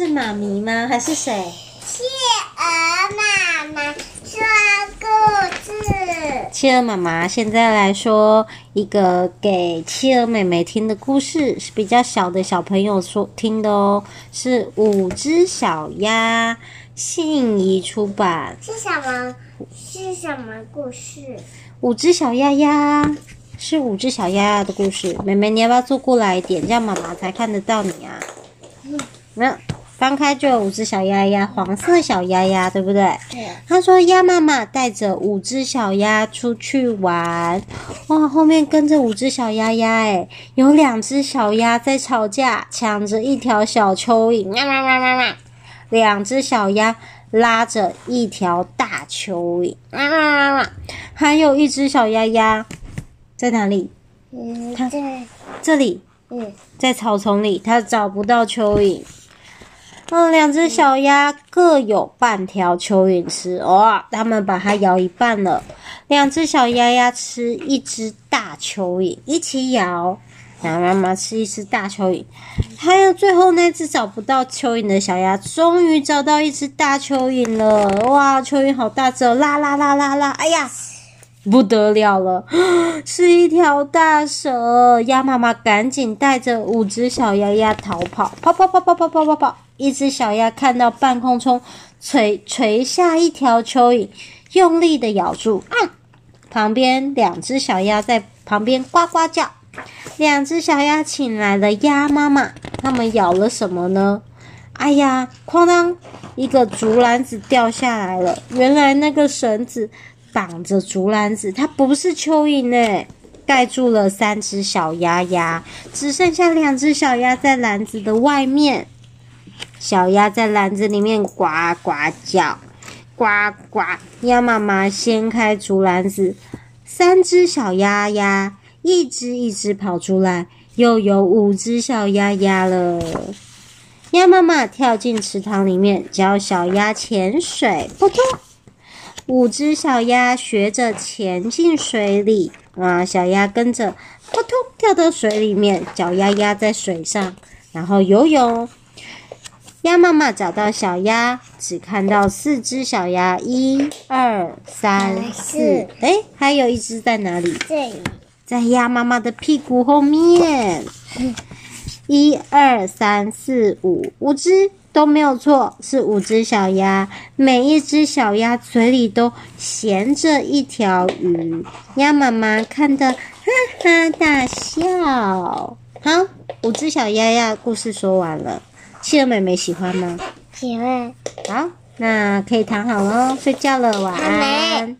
是妈咪吗？还是谁？企鹅妈妈说故事。企鹅妈妈现在来说一个给企鹅妹妹听的故事，是比较小的小朋友说听的哦。是五只小鸭，信宜出版。是什么？是什么故事？五只小鸭鸭，是五只小鸭鸭的故事。妹妹，你要不要坐过来一点，这样妈妈才看得到你啊？那翻开就有五只小鸭鸭，黄色小鸭鸭，对不对？对。他说鸭妈妈带着五只小鸭出去玩，哇，后面跟着五只小鸭鸭，诶，有两只小鸭在吵架，抢着一条小蚯蚓，喵喵喵喵喵。两只小鸭拉着一条大蚯蚓，喵喵喵喵。还有一只小鸭鸭在哪里？嗯，它在这里。嗯，在草丛里，它找不到蚯蚓。嗯，两只小鸭各有半条蚯蚓吃，哇、哦！它们把它咬一半了。两只小鸭鸭吃一只大蚯蚓，一起咬。然后妈妈吃一只大蚯蚓。还有最后那只找不到蚯蚓的小鸭，终于找到一只大蚯蚓了。哇，蚯蚓好大只哦！啦啦啦啦啦！哎呀！不得了了，是一条大蛇！鸭妈妈赶紧带着五只小鸭鸭逃跑，跑跑跑跑跑跑跑跑！一只小鸭看到半空中垂垂下一条蚯蚓，用力的咬住。嗯，旁边两只小鸭在旁边呱呱叫。两只小鸭请来了鸭妈妈，它们咬了什么呢？哎呀，哐当！一个竹篮子掉下来了。原来那个绳子。绑着竹篮子，它不是蚯蚓呢，盖住了三只小鸭鸭，只剩下两只小鸭在篮子的外面。小鸭在篮子里面呱呱叫，呱呱。鸭妈妈掀开竹篮子，三只小鸭鸭一只一只跑出来，又有五只小鸭鸭了。鸭妈妈跳进池塘里面，教小鸭潜水，扑通。五只小鸭学着潜进水里，啊，小鸭跟着扑通跳到水里面，脚丫丫在水上，然后游泳。鸭妈妈找到小鸭，只看到四只小鸭，一、二、三、四，哎，还有一只在哪里？这里，在鸭妈妈的屁股后面。一、二、三、四、五，五只。都没有错，是五只小鸭，每一只小鸭嘴里都衔着一条鱼。鸭妈妈看得哈哈大笑。好，五只小鸭鸭故事说完了，企鹅妹妹喜欢吗？喜欢。好，那可以躺好喽，睡觉了，晚安。